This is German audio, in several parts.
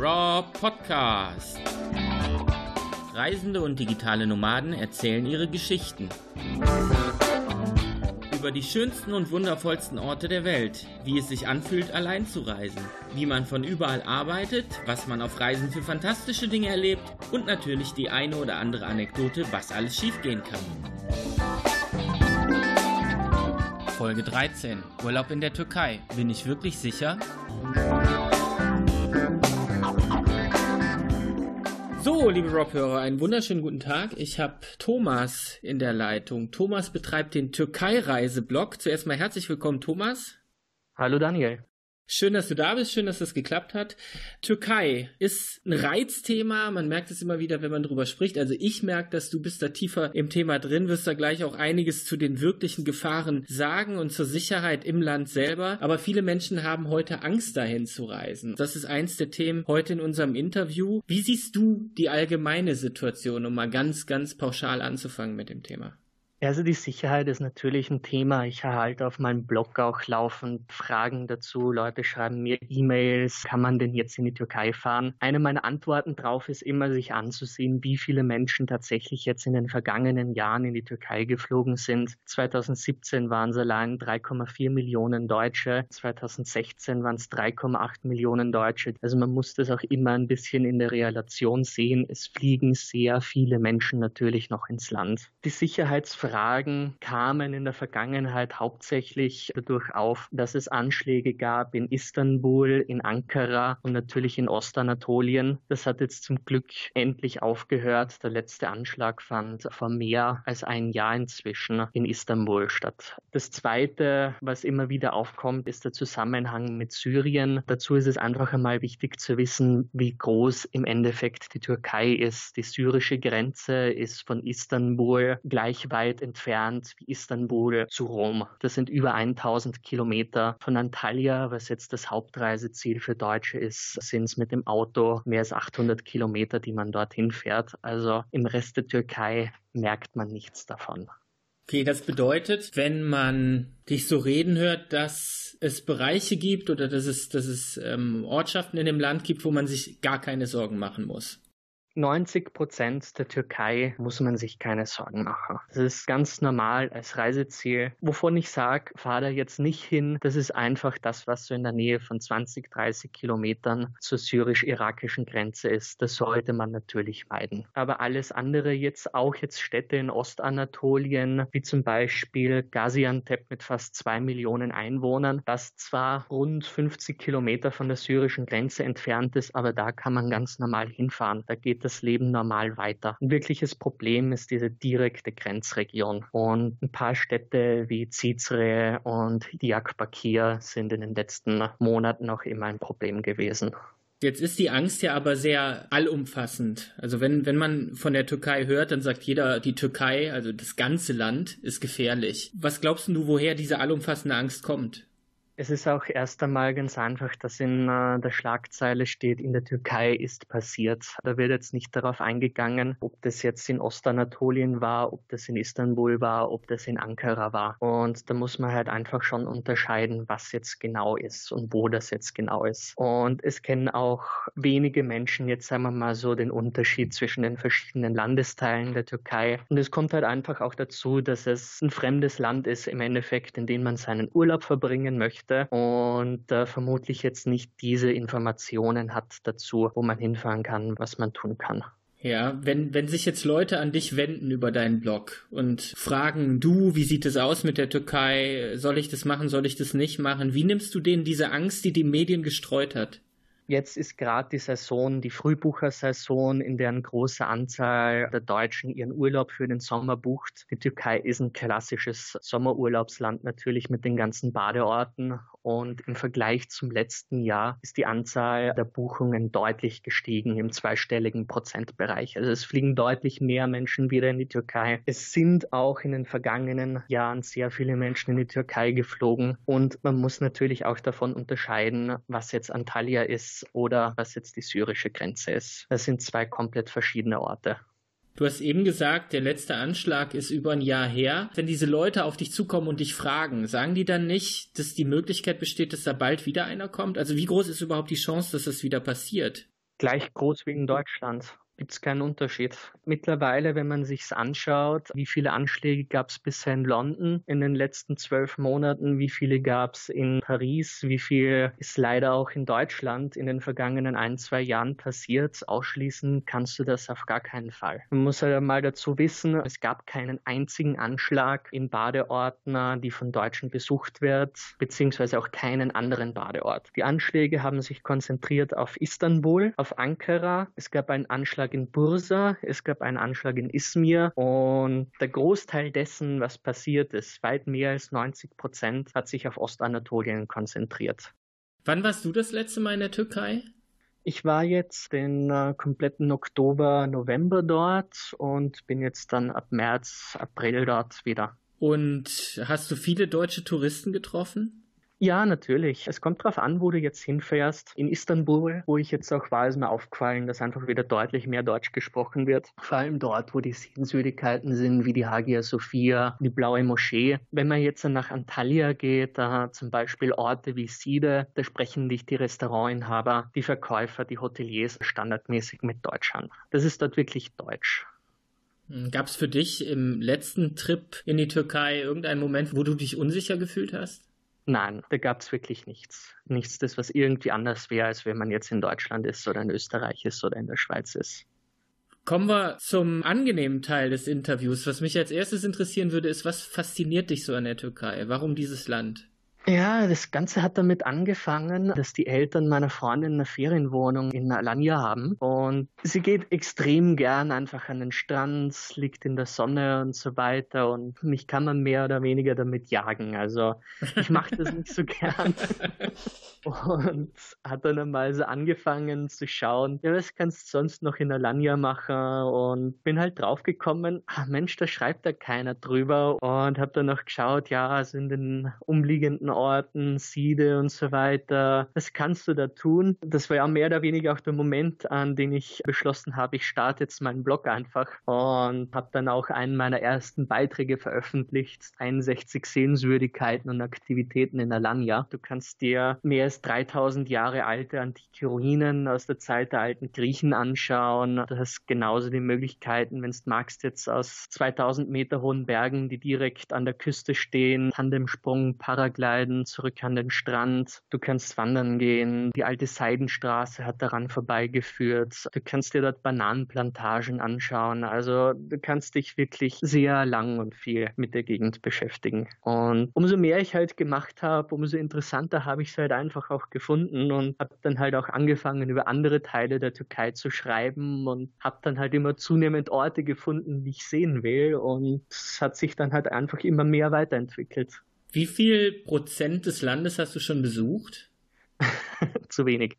Raw Podcast. Reisende und digitale Nomaden erzählen ihre Geschichten. Über die schönsten und wundervollsten Orte der Welt, wie es sich anfühlt, allein zu reisen, wie man von überall arbeitet, was man auf Reisen für fantastische Dinge erlebt und natürlich die eine oder andere Anekdote, was alles schiefgehen kann. Folge 13. Urlaub in der Türkei. Bin ich wirklich sicher? So, liebe Rob-Hörer, einen wunderschönen guten Tag. Ich habe Thomas in der Leitung. Thomas betreibt den Türkei-Reiseblog. Zuerst mal herzlich willkommen, Thomas. Hallo Daniel. Schön, dass du da bist, schön, dass das geklappt hat. Türkei ist ein Reizthema, man merkt es immer wieder, wenn man drüber spricht. Also ich merke, dass du bist da tiefer im Thema drin, wirst da gleich auch einiges zu den wirklichen Gefahren sagen und zur Sicherheit im Land selber. Aber viele Menschen haben heute Angst dahin zu reisen. Das ist eins der Themen heute in unserem Interview. Wie siehst du die allgemeine Situation, um mal ganz, ganz pauschal anzufangen mit dem Thema? Also die Sicherheit ist natürlich ein Thema. Ich erhalte auf meinem Blog auch laufend Fragen dazu. Leute schreiben mir E-Mails, kann man denn jetzt in die Türkei fahren? Eine meiner Antworten darauf ist immer, sich anzusehen, wie viele Menschen tatsächlich jetzt in den vergangenen Jahren in die Türkei geflogen sind. 2017 waren es allein 3,4 Millionen Deutsche, 2016 waren es 3,8 Millionen Deutsche. Also man muss das auch immer ein bisschen in der Relation sehen. Es fliegen sehr viele Menschen natürlich noch ins Land. Die Sicherheitsfragen Fragen kamen in der Vergangenheit hauptsächlich dadurch auf, dass es Anschläge gab in Istanbul, in Ankara und natürlich in Ostanatolien. Das hat jetzt zum Glück endlich aufgehört. Der letzte Anschlag fand vor mehr als ein Jahr inzwischen in Istanbul statt. Das Zweite, was immer wieder aufkommt, ist der Zusammenhang mit Syrien. Dazu ist es einfach einmal wichtig zu wissen, wie groß im Endeffekt die Türkei ist. Die syrische Grenze ist von Istanbul gleich weit weit entfernt wie Istanbul zu Rom. Das sind über 1000 Kilometer. Von Antalya, was jetzt das Hauptreiseziel für Deutsche ist, sind es mit dem Auto mehr als 800 Kilometer, die man dorthin fährt. Also im Rest der Türkei merkt man nichts davon. Okay, das bedeutet, wenn man dich so reden hört, dass es Bereiche gibt oder dass es, dass es ähm, Ortschaften in dem Land gibt, wo man sich gar keine Sorgen machen muss. 90 Prozent der Türkei muss man sich keine Sorgen machen. Das ist ganz normal als Reiseziel. Wovon ich sage, fahr da jetzt nicht hin. Das ist einfach das, was so in der Nähe von 20, 30 Kilometern zur syrisch-irakischen Grenze ist. Das sollte man natürlich meiden. Aber alles andere jetzt, auch jetzt Städte in Ostanatolien, wie zum Beispiel Gaziantep mit fast zwei Millionen Einwohnern, das zwar rund 50 Kilometer von der syrischen Grenze entfernt ist, aber da kann man ganz normal hinfahren. Da geht das Leben normal weiter. Ein wirkliches Problem ist diese direkte Grenzregion. Und ein paar Städte wie Cizre und Diyarbakir sind in den letzten Monaten auch immer ein Problem gewesen. Jetzt ist die Angst ja aber sehr allumfassend. Also wenn, wenn man von der Türkei hört, dann sagt jeder, die Türkei, also das ganze Land, ist gefährlich. Was glaubst du, woher diese allumfassende Angst kommt? Es ist auch erst einmal ganz einfach, dass in äh, der Schlagzeile steht, in der Türkei ist passiert. Da wird jetzt nicht darauf eingegangen, ob das jetzt in Ostanatolien war, ob das in Istanbul war, ob das in Ankara war. Und da muss man halt einfach schon unterscheiden, was jetzt genau ist und wo das jetzt genau ist. Und es kennen auch wenige Menschen jetzt, sagen wir mal so, den Unterschied zwischen den verschiedenen Landesteilen der Türkei. Und es kommt halt einfach auch dazu, dass es ein fremdes Land ist im Endeffekt, in dem man seinen Urlaub verbringen möchte möchte und äh, vermutlich jetzt nicht diese Informationen hat dazu, wo man hinfahren kann, was man tun kann. Ja, wenn, wenn sich jetzt Leute an dich wenden über deinen Blog und fragen, du, wie sieht es aus mit der Türkei? Soll ich das machen? Soll ich das nicht machen? Wie nimmst du denen diese Angst, die die Medien gestreut hat? Jetzt ist gerade die Saison, die Frühbuchersaison, in der eine große Anzahl der Deutschen ihren Urlaub für den Sommer bucht. Die Türkei ist ein klassisches Sommerurlaubsland natürlich mit den ganzen Badeorten und im Vergleich zum letzten Jahr ist die Anzahl der Buchungen deutlich gestiegen im zweistelligen Prozentbereich. Also es fliegen deutlich mehr Menschen wieder in die Türkei. Es sind auch in den vergangenen Jahren sehr viele Menschen in die Türkei geflogen und man muss natürlich auch davon unterscheiden, was jetzt Antalya ist oder was jetzt die syrische Grenze ist. Das sind zwei komplett verschiedene Orte. Du hast eben gesagt, der letzte Anschlag ist über ein Jahr her. Wenn diese Leute auf dich zukommen und dich fragen, sagen die dann nicht, dass die Möglichkeit besteht, dass da bald wieder einer kommt? Also wie groß ist überhaupt die Chance, dass das wieder passiert? Gleich groß wie in Deutschland gibt es keinen Unterschied. Mittlerweile, wenn man sich anschaut, wie viele Anschläge gab es bisher in London in den letzten zwölf Monaten, wie viele gab es in Paris, wie viel ist leider auch in Deutschland in den vergangenen ein, zwei Jahren passiert, ausschließen kannst du das auf gar keinen Fall. Man muss halt mal dazu wissen, es gab keinen einzigen Anschlag in Badeorten, die von Deutschen besucht wird, beziehungsweise auch keinen anderen Badeort. Die Anschläge haben sich konzentriert auf Istanbul, auf Ankara. Es gab einen Anschlag Anschlag in Bursa, es gab einen Anschlag in Izmir und der Großteil dessen, was passiert ist, weit mehr als 90 Prozent, hat sich auf Ostanatolien konzentriert. Wann warst du das letzte Mal in der Türkei? Ich war jetzt den äh, kompletten Oktober, November dort und bin jetzt dann ab März, April dort wieder. Und hast du viele deutsche Touristen getroffen? Ja, natürlich. Es kommt darauf an, wo du jetzt hinfährst. In Istanbul, wo ich jetzt auch war, ist mir aufgefallen, dass einfach wieder deutlich mehr Deutsch gesprochen wird. Vor allem dort, wo die Sehenswürdigkeiten sind, wie die Hagia Sophia, die Blaue Moschee. Wenn man jetzt nach Antalya geht, da zum Beispiel Orte wie Side, da sprechen nicht die Restaurantinhaber, die Verkäufer, die Hoteliers standardmäßig mit Deutsch an. Das ist dort wirklich Deutsch. Gab es für dich im letzten Trip in die Türkei irgendeinen Moment, wo du dich unsicher gefühlt hast? Nein, da gab es wirklich nichts. Nichts, das was irgendwie anders wäre, als wenn man jetzt in Deutschland ist oder in Österreich ist oder in der Schweiz ist. Kommen wir zum angenehmen Teil des Interviews. Was mich als erstes interessieren würde, ist, was fasziniert dich so an der Türkei? Warum dieses Land? Ja, das Ganze hat damit angefangen, dass die Eltern meiner Freundin eine Ferienwohnung in Alanya haben. Und sie geht extrem gern einfach an den Strand, liegt in der Sonne und so weiter. Und mich kann man mehr oder weniger damit jagen. Also ich mache das nicht so gern. und hat dann einmal so angefangen zu schauen, ja, was kannst du sonst noch in Alanya machen? Und bin halt draufgekommen, ach Mensch, da schreibt da keiner drüber. Und habe dann noch geschaut, ja, also in den umliegenden Orten, Siede und so weiter. Was kannst du da tun? Das war ja mehr oder weniger auch der Moment, an den ich beschlossen habe, ich starte jetzt meinen Blog einfach und habe dann auch einen meiner ersten Beiträge veröffentlicht, 61 Sehenswürdigkeiten und Aktivitäten in Alanya. Du kannst dir mehr als 3000 Jahre alte antike Ruinen aus der Zeit der alten Griechen anschauen. Du hast genauso die Möglichkeiten, wenn du magst, jetzt aus 2000 Meter hohen Bergen, die direkt an der Küste stehen, Tandemsprung, Paraglide, Schweden, zurück an den Strand. Du kannst wandern gehen. Die alte Seidenstraße hat daran vorbeigeführt. Du kannst dir dort Bananenplantagen anschauen. Also du kannst dich wirklich sehr lang und viel mit der Gegend beschäftigen. Und umso mehr ich halt gemacht habe, umso interessanter habe ich es halt einfach auch gefunden und habe dann halt auch angefangen, über andere Teile der Türkei zu schreiben und habe dann halt immer zunehmend Orte gefunden, die ich sehen will. Und es hat sich dann halt einfach immer mehr weiterentwickelt. Wie viel Prozent des Landes hast du schon besucht? Zu wenig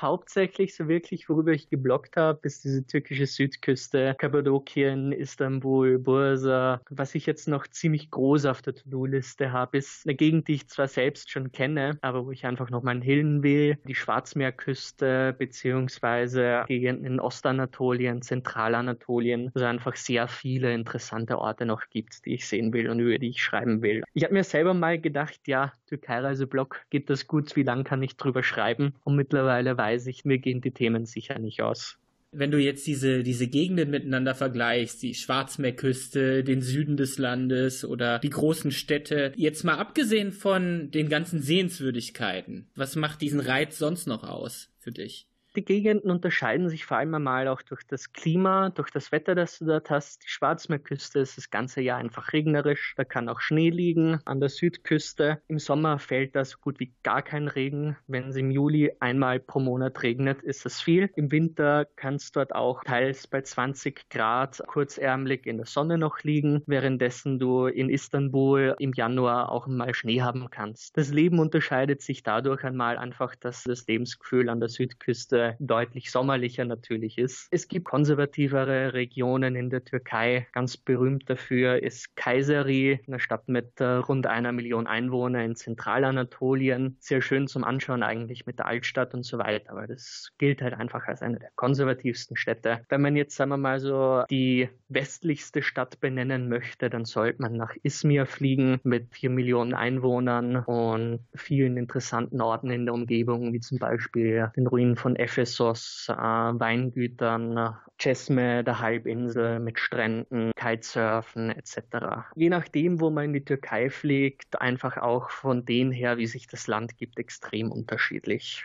hauptsächlich so wirklich, worüber ich geblockt habe, ist diese türkische Südküste, Kappadokien, Istanbul, Bursa. Was ich jetzt noch ziemlich groß auf der To-Do-Liste habe, ist eine Gegend, die ich zwar selbst schon kenne, aber wo ich einfach noch mal hin will. Die Schwarzmeerküste beziehungsweise Gegenden in Ostanatolien, Zentralanatolien, also einfach sehr viele interessante Orte noch gibt, die ich sehen will und über die ich schreiben will. Ich habe mir selber mal gedacht, ja, Türkei-Reiseblog geht das gut, wie lange kann ich drüber schreiben? Und mittlerweile weiß weiß ich, mir gehen die Themen sicher nicht aus. Wenn du jetzt diese, diese Gegenden miteinander vergleichst, die Schwarzmeerküste, den Süden des Landes oder die großen Städte, jetzt mal abgesehen von den ganzen Sehenswürdigkeiten, was macht diesen Reiz sonst noch aus für dich? Die Gegenden unterscheiden sich vor allem einmal auch durch das Klima, durch das Wetter, das du dort hast. Die Schwarzmeerküste ist das ganze Jahr einfach regnerisch. Da kann auch Schnee liegen. An der Südküste im Sommer fällt da so gut wie gar kein Regen. Wenn es im Juli einmal pro Monat regnet, ist das viel. Im Winter kann es dort auch teils bei 20 Grad kurzärmlich in der Sonne noch liegen, währenddessen du in Istanbul im Januar auch mal Schnee haben kannst. Das Leben unterscheidet sich dadurch einmal einfach, dass das Lebensgefühl an der Südküste Deutlich sommerlicher natürlich ist. Es gibt konservativere Regionen in der Türkei. Ganz berühmt dafür ist Kayseri, eine Stadt mit äh, rund einer Million Einwohnern in Zentralanatolien. Sehr schön zum Anschauen eigentlich mit der Altstadt und so weiter. Aber das gilt halt einfach als eine der konservativsten Städte. Wenn man jetzt, sagen wir mal so, die westlichste Stadt benennen möchte, dann sollte man nach Izmir fliegen mit vier Millionen Einwohnern und vielen interessanten Orten in der Umgebung, wie zum Beispiel den Ruinen von Ephesus, äh, Weingütern, Cesme, der Halbinsel mit Stränden, Kitesurfen etc. Je nachdem, wo man in die Türkei fliegt, einfach auch von dem her, wie sich das Land gibt, extrem unterschiedlich.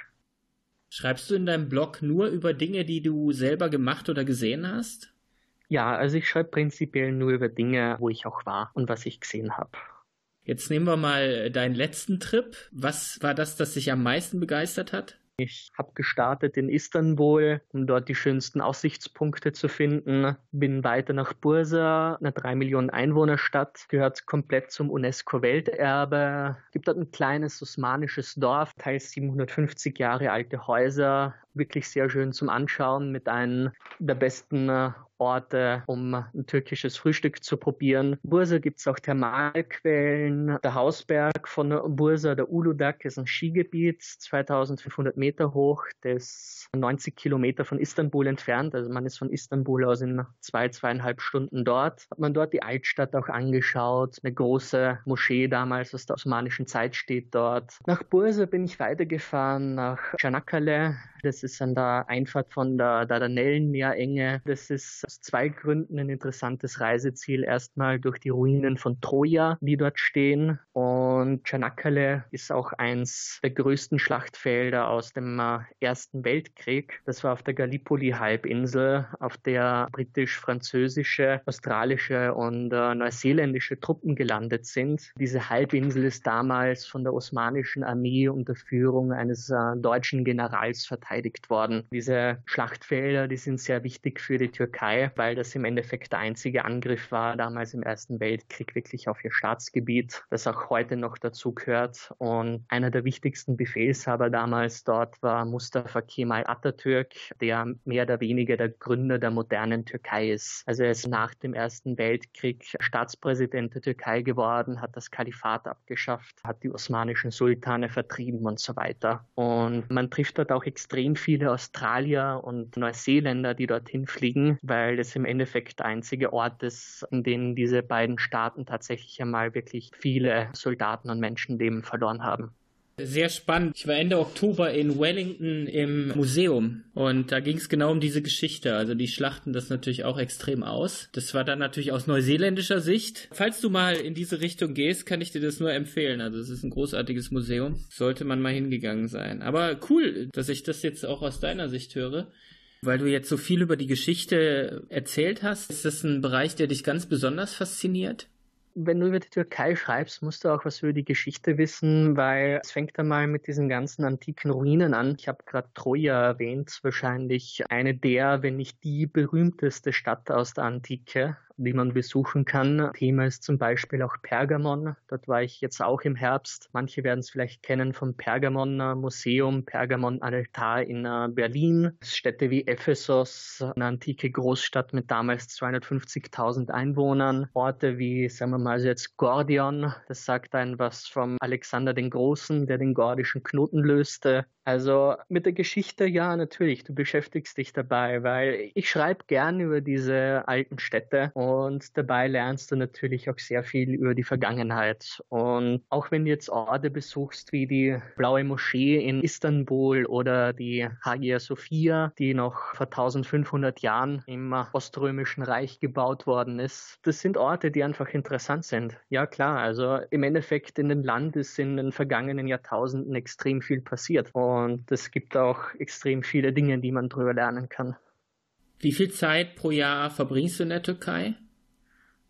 Schreibst du in deinem Blog nur über Dinge, die du selber gemacht oder gesehen hast? Ja, also ich schreibe prinzipiell nur über Dinge, wo ich auch war und was ich gesehen habe. Jetzt nehmen wir mal deinen letzten Trip. Was war das, das dich am meisten begeistert hat? Ich habe gestartet in Istanbul, um dort die schönsten Aussichtspunkte zu finden. Bin weiter nach Bursa, eine 3 Millionen Einwohnerstadt, gehört komplett zum UNESCO-Welterbe. Gibt dort ein kleines osmanisches Dorf, teils 750 Jahre alte Häuser, wirklich sehr schön zum Anschauen mit einem der besten äh, Orte, um ein türkisches Frühstück zu probieren. Bursa gibt es auch Thermalquellen. Der Hausberg von Bursa, der Uludak, ist ein Skigebiet, 2500 Meter hoch. Das 90 Kilometer von Istanbul entfernt. Also man ist von Istanbul aus in zwei, zweieinhalb Stunden dort. Hat man dort die Altstadt auch angeschaut. Eine große Moschee damals aus der osmanischen Zeit steht dort. Nach Bursa bin ich weitergefahren nach Çanakkale. Das ist an der Einfahrt von der Dardanellenmeerenge. Das ist aus zwei Gründen ein interessantes Reiseziel. Erstmal durch die Ruinen von Troja, die dort stehen. Und Çanakkale ist auch eins der größten Schlachtfelder aus dem äh, Ersten Weltkrieg. Das war auf der Gallipoli-Halbinsel, auf der britisch-französische, australische und äh, neuseeländische Truppen gelandet sind. Diese Halbinsel ist damals von der osmanischen Armee unter Führung eines äh, deutschen Generals verteidigt verteidigt worden. Diese Schlachtfelder, die sind sehr wichtig für die Türkei, weil das im Endeffekt der einzige Angriff war, damals im Ersten Weltkrieg wirklich auf ihr Staatsgebiet, das auch heute noch dazu gehört. Und einer der wichtigsten Befehlshaber damals dort war Mustafa Kemal Atatürk, der mehr oder weniger der Gründer der modernen Türkei ist. Also er ist nach dem Ersten Weltkrieg Staatspräsident der Türkei geworden, hat das Kalifat abgeschafft, hat die osmanischen Sultane vertrieben und so weiter. Und man trifft dort auch extrem viele Australier und Neuseeländer, die dorthin fliegen, weil das im Endeffekt der einzige Ort ist, in dem diese beiden Staaten tatsächlich einmal wirklich viele Soldaten und Menschenleben verloren haben. Sehr spannend. Ich war Ende Oktober in Wellington im Museum und da ging es genau um diese Geschichte. Also die schlachten das natürlich auch extrem aus. Das war dann natürlich aus neuseeländischer Sicht. Falls du mal in diese Richtung gehst, kann ich dir das nur empfehlen. Also es ist ein großartiges Museum. Sollte man mal hingegangen sein. Aber cool, dass ich das jetzt auch aus deiner Sicht höre. Weil du jetzt so viel über die Geschichte erzählt hast, ist das ein Bereich, der dich ganz besonders fasziniert? Wenn du über die Türkei schreibst, musst du auch was über die Geschichte wissen, weil es fängt einmal mit diesen ganzen antiken Ruinen an. Ich habe gerade Troja erwähnt, wahrscheinlich eine der, wenn nicht die berühmteste Stadt aus der Antike die man besuchen kann. Thema ist zum Beispiel auch Pergamon. Dort war ich jetzt auch im Herbst. Manche werden es vielleicht kennen vom Pergamon Museum, Pergamon Altar in äh, Berlin. Städte wie Ephesus, eine antike Großstadt mit damals 250.000 Einwohnern. Orte wie, sagen wir mal, jetzt Gordion. Das sagt ein was vom Alexander den Großen, der den gordischen Knoten löste. Also mit der Geschichte, ja, natürlich, du beschäftigst dich dabei, weil ich schreibe gern über diese alten Städte und dabei lernst du natürlich auch sehr viel über die Vergangenheit. Und auch wenn du jetzt Orte besuchst wie die Blaue Moschee in Istanbul oder die Hagia Sophia, die noch vor 1500 Jahren im Oströmischen Reich gebaut worden ist, das sind Orte, die einfach interessant sind. Ja klar, also im Endeffekt in dem Land ist in den vergangenen Jahrtausenden extrem viel passiert. Und es gibt auch extrem viele Dinge, die man darüber lernen kann. Wie viel Zeit pro Jahr verbringst du in der Türkei?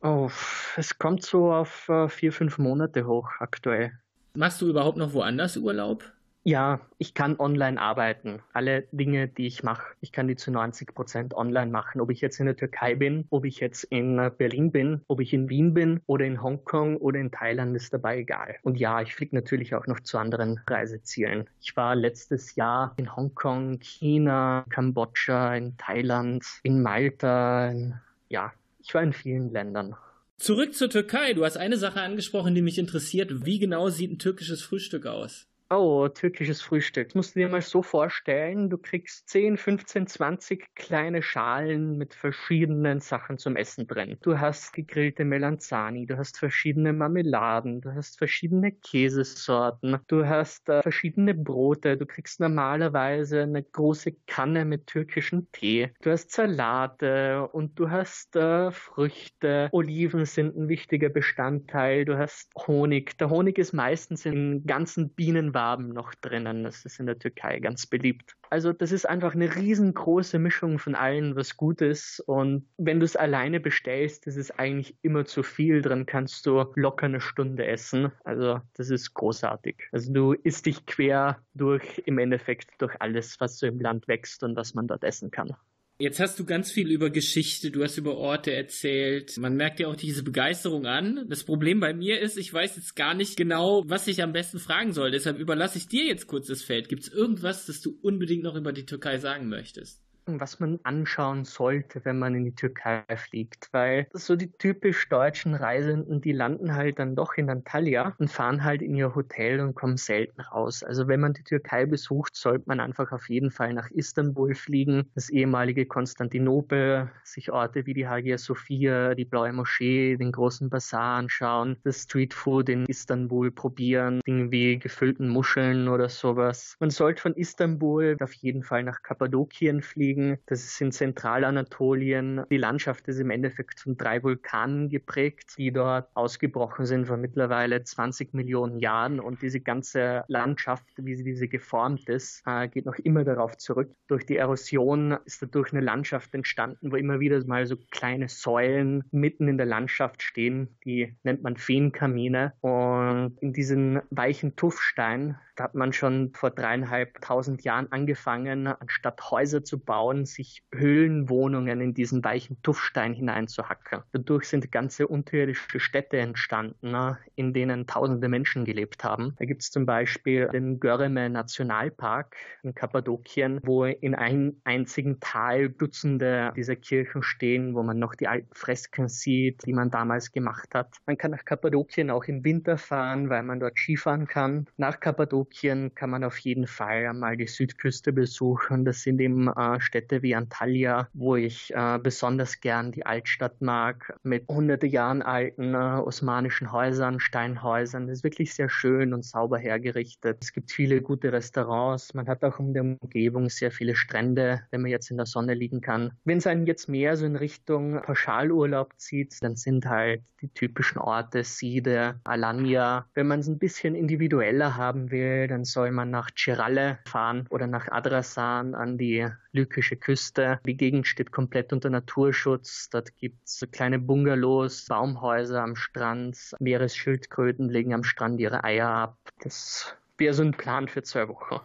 Oh, es kommt so auf äh, vier, fünf Monate hoch aktuell. Machst du überhaupt noch woanders Urlaub? Ja, ich kann online arbeiten. Alle Dinge, die ich mache, ich kann die zu 90 Prozent online machen. Ob ich jetzt in der Türkei bin, ob ich jetzt in Berlin bin, ob ich in Wien bin oder in Hongkong oder in Thailand, ist dabei egal. Und ja, ich fliege natürlich auch noch zu anderen Reisezielen. Ich war letztes Jahr in Hongkong, China, Kambodscha, in Thailand, in Malta. In, ja, ich war in vielen Ländern. Zurück zur Türkei. Du hast eine Sache angesprochen, die mich interessiert. Wie genau sieht ein türkisches Frühstück aus? Oh, türkisches Frühstück. Das musst du dir mal so vorstellen, du kriegst 10, 15, 20 kleine Schalen mit verschiedenen Sachen zum Essen drin. Du hast gegrillte Melanzani, du hast verschiedene Marmeladen, du hast verschiedene Käsesorten, du hast äh, verschiedene Brote, du kriegst normalerweise eine große Kanne mit türkischem Tee, du hast Salate und du hast äh, Früchte. Oliven sind ein wichtiger Bestandteil, du hast Honig. Der Honig ist meistens in ganzen Bienen Waben noch drinnen. Das ist in der Türkei ganz beliebt. Also das ist einfach eine riesengroße Mischung von allen, was gut ist. Und wenn du es alleine bestellst, ist eigentlich immer zu viel. Dran kannst du locker eine Stunde essen. Also das ist großartig. Also du isst dich quer durch im Endeffekt durch alles, was so im Land wächst und was man dort essen kann. Jetzt hast du ganz viel über Geschichte, du hast über Orte erzählt. Man merkt ja auch diese Begeisterung an. Das Problem bei mir ist, ich weiß jetzt gar nicht genau, was ich am besten fragen soll. Deshalb überlasse ich dir jetzt kurz das Feld. Gibt es irgendwas, das du unbedingt noch über die Türkei sagen möchtest? Was man anschauen sollte, wenn man in die Türkei fliegt, weil so die typisch deutschen Reisenden, die landen halt dann doch in Antalya und fahren halt in ihr Hotel und kommen selten raus. Also wenn man die Türkei besucht, sollte man einfach auf jeden Fall nach Istanbul fliegen, das ehemalige Konstantinopel, sich Orte wie die Hagia Sophia, die Blaue Moschee, den großen Bazar anschauen, das Streetfood in Istanbul probieren, Dinge wie gefüllten Muscheln oder sowas. Man sollte von Istanbul auf jeden Fall nach Kappadokien fliegen liegen. Das ist in Zentralanatolien. Die Landschaft ist im Endeffekt von drei Vulkanen geprägt, die dort ausgebrochen sind vor mittlerweile 20 Millionen Jahren. Und diese ganze Landschaft, wie sie diese geformt ist, äh, geht noch immer darauf zurück. Durch die Erosion ist dadurch eine Landschaft entstanden, wo immer wieder mal so kleine Säulen mitten in der Landschaft stehen. Die nennt man Feenkamine. Und in diesen weichen Tuffstein, hat man schon vor dreieinhalbtausend Jahren angefangen, anstatt Häuser zu bauen, trauen, sich Höhlenwohnungen in diesen weichen Tuffstein hineinzuhacken. Dadurch sind ganze unterirdische Städte entstanden, ne, in denen tausende Menschen gelebt haben. Da gibt es zum Beispiel den Göreme Nationalpark in Kappadokien, wo in einem einzigen Tal Dutzende dieser Kirchen stehen, wo man noch die alten Fresken sieht, die man damals gemacht hat. Man kann nach Kappadokien auch im Winter fahren, weil man dort Skifahren kann. Nach Kappadokien kann man auf jeden Fall einmal die Südküste besuchen. Das sind eben äh, Städte wie Antalya, wo ich äh, besonders gern die Altstadt mag, mit hunderte Jahren alten äh, osmanischen Häusern, Steinhäusern. Das ist wirklich sehr schön und sauber hergerichtet. Es gibt viele gute Restaurants. Man hat auch um die Umgebung sehr viele Strände, wenn man jetzt in der Sonne liegen kann. Wenn es einen jetzt mehr so in Richtung Pauschalurlaub zieht, dann sind halt die typischen Orte Side, Alanya. Wenn man es ein bisschen individueller haben will, dann soll man nach Chiralle fahren oder nach Adrasan an die lykische Küste. Die Gegend steht komplett unter Naturschutz. Dort gibt es kleine Bungalows, Baumhäuser am Strand. Meeresschildkröten legen am Strand ihre Eier ab. Das wäre so ein Plan für zwei Wochen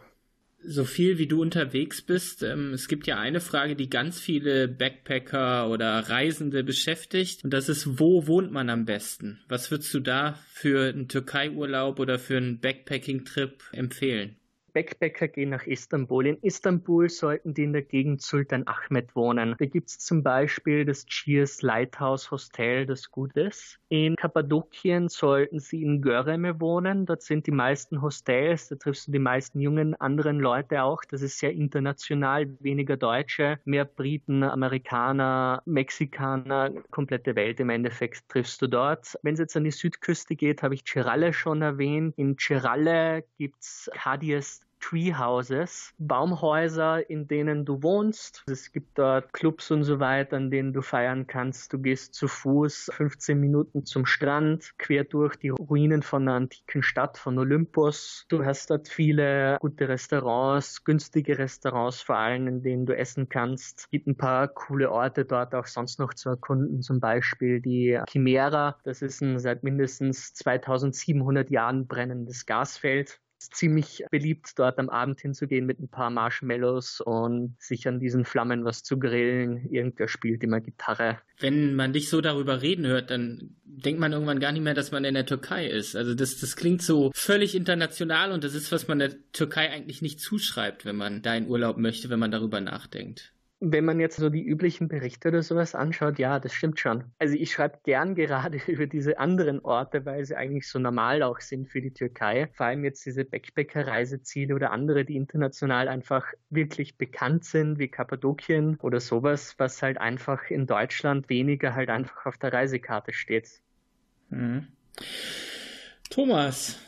so viel wie du unterwegs bist, ähm, es gibt ja eine Frage, die ganz viele Backpacker oder Reisende beschäftigt und das ist, wo wohnt man am besten? Was würdest du da für einen Türkei-Urlaub oder für einen Backpacking-Trip empfehlen? Backpacker gehen nach Istanbul. In Istanbul sollten die in der Gegend Sultan Ahmed wohnen. Da gibt es zum Beispiel das Cheers Lighthouse Hostel, das gut ist. In Kappadokien sollten sie in Göreme wohnen. Dort sind die meisten Hostels, da triffst du die meisten jungen anderen Leute auch. Das ist sehr international, weniger Deutsche, mehr Briten, Amerikaner, Mexikaner, komplette Welt im Endeffekt triffst du dort. Wenn es jetzt an die Südküste geht, habe ich Chiralle schon erwähnt. In Chiralle gibt es Cadiz Treehouses, Baumhäuser, in denen du wohnst. Es gibt dort Clubs und so weiter, an denen du feiern kannst. Du gehst zu Fuß 15 Minuten zum Strand, quer durch die Ruinen von einer antiken Stadt, von Olympus. Du hast dort viele gute Restaurants, günstige Restaurants vor allem, in denen du essen kannst. Es gibt ein paar coole Orte dort auch sonst noch zu erkunden, zum Beispiel die Chimera. Das ist ein seit mindestens 2700 Jahren brennendes Gasfeld ziemlich beliebt, dort am Abend hinzugehen mit ein paar Marshmallows und sich an diesen Flammen was zu grillen. Irgendwer spielt immer Gitarre. Wenn man dich so darüber reden hört, dann denkt man irgendwann gar nicht mehr, dass man in der Türkei ist. Also das, das klingt so völlig international und das ist, was man der Türkei eigentlich nicht zuschreibt, wenn man da in Urlaub möchte, wenn man darüber nachdenkt. Wenn man jetzt so die üblichen Berichte oder sowas anschaut, ja, das stimmt schon. Also ich schreibe gern gerade über diese anderen Orte, weil sie eigentlich so normal auch sind für die Türkei. Vor allem jetzt diese Backpacker-Reiseziele oder andere, die international einfach wirklich bekannt sind, wie Kappadokien oder sowas, was halt einfach in Deutschland weniger halt einfach auf der Reisekarte steht. Mhm. Thomas,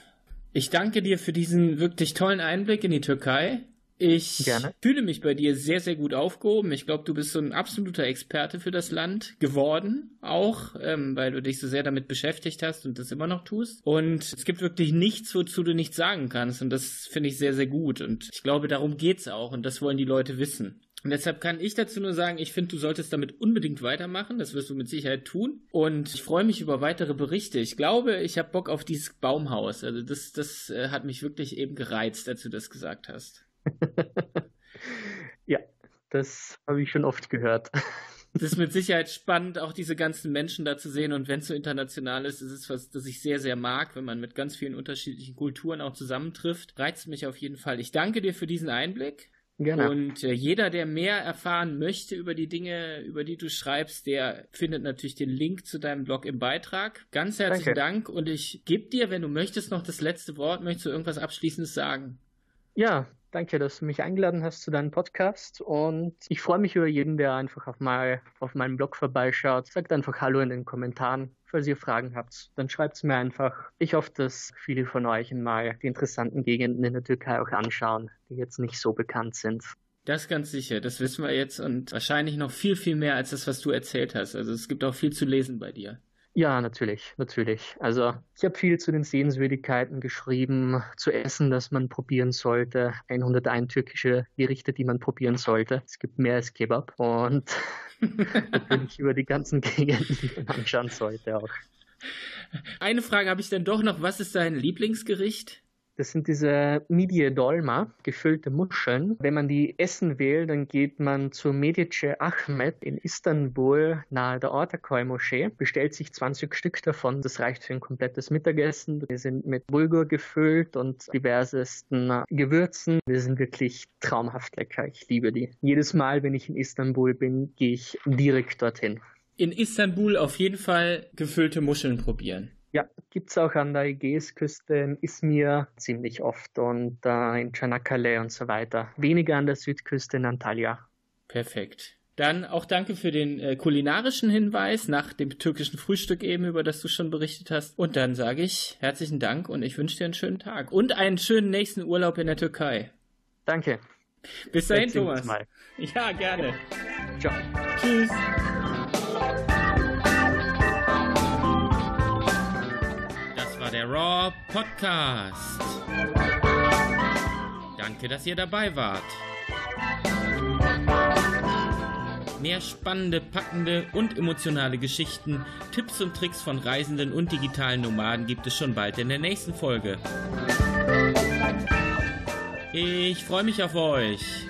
ich danke dir für diesen wirklich tollen Einblick in die Türkei. Ich Gerne. fühle mich bei dir sehr, sehr gut aufgehoben. Ich glaube, du bist so ein absoluter Experte für das Land geworden, auch ähm, weil du dich so sehr damit beschäftigt hast und das immer noch tust. Und es gibt wirklich nichts, wozu du nichts sagen kannst. Und das finde ich sehr, sehr gut. Und ich glaube, darum geht es auch. Und das wollen die Leute wissen. Und deshalb kann ich dazu nur sagen, ich finde, du solltest damit unbedingt weitermachen. Das wirst du mit Sicherheit tun. Und ich freue mich über weitere Berichte. Ich glaube, ich habe Bock auf dieses Baumhaus. Also das, das äh, hat mich wirklich eben gereizt, als du das gesagt hast. ja, das habe ich schon oft gehört. Das ist mit Sicherheit spannend, auch diese ganzen Menschen da zu sehen. Und wenn es so international ist, ist es was, das ich sehr, sehr mag, wenn man mit ganz vielen unterschiedlichen Kulturen auch zusammentrifft. Reizt mich auf jeden Fall. Ich danke dir für diesen Einblick. Gerne. Und äh, jeder, der mehr erfahren möchte über die Dinge, über die du schreibst, der findet natürlich den Link zu deinem Blog im Beitrag. Ganz herzlichen Dank und ich gebe dir, wenn du möchtest, noch das letzte Wort. Möchtest du irgendwas Abschließendes sagen? Ja, Danke, dass du mich eingeladen hast zu deinem Podcast und ich freue mich über jeden, der einfach auf, mal, auf meinem Blog vorbeischaut. Sagt einfach Hallo in den Kommentaren. Falls ihr Fragen habt, dann schreibt es mir einfach. Ich hoffe, dass viele von euch mal die interessanten Gegenden in der Türkei auch anschauen, die jetzt nicht so bekannt sind. Das ganz sicher, das wissen wir jetzt und wahrscheinlich noch viel, viel mehr als das, was du erzählt hast. Also es gibt auch viel zu lesen bei dir. Ja, natürlich, natürlich. Also ich habe viel zu den Sehenswürdigkeiten geschrieben, zu Essen, das man probieren sollte, 101 türkische Gerichte, die man probieren sollte. Es gibt mehr als Kebab und natürlich über die ganzen Gegenden, die man anschauen sollte auch. Eine Frage habe ich dann doch noch. Was ist dein Lieblingsgericht? Das sind diese Midye Dolma, gefüllte Muscheln. Wenn man die essen will, dann geht man zu Medice Ahmed in Istanbul nahe der Ortaköy-Moschee, bestellt sich 20 Stück davon. Das reicht für ein komplettes Mittagessen. Wir sind mit Bulgur gefüllt und diversesten Gewürzen. Wir sind wirklich traumhaft lecker. Ich liebe die. Jedes Mal, wenn ich in Istanbul bin, gehe ich direkt dorthin. In Istanbul auf jeden Fall gefüllte Muscheln probieren. Ja, gibt es auch an der Ägäisküste in Izmir ziemlich oft und äh, in Çanakkale und so weiter. Weniger an der Südküste in Antalya. Perfekt. Dann auch danke für den äh, kulinarischen Hinweis nach dem türkischen Frühstück eben, über das du schon berichtet hast. Und dann sage ich herzlichen Dank und ich wünsche dir einen schönen Tag und einen schönen nächsten Urlaub in der Türkei. Danke. Bis dahin, Thomas. Mal. Ja, gerne. Ciao. Tschüss. Der Raw Podcast. Danke, dass ihr dabei wart. Mehr spannende, packende und emotionale Geschichten, Tipps und Tricks von Reisenden und digitalen Nomaden gibt es schon bald in der nächsten Folge. Ich freue mich auf euch.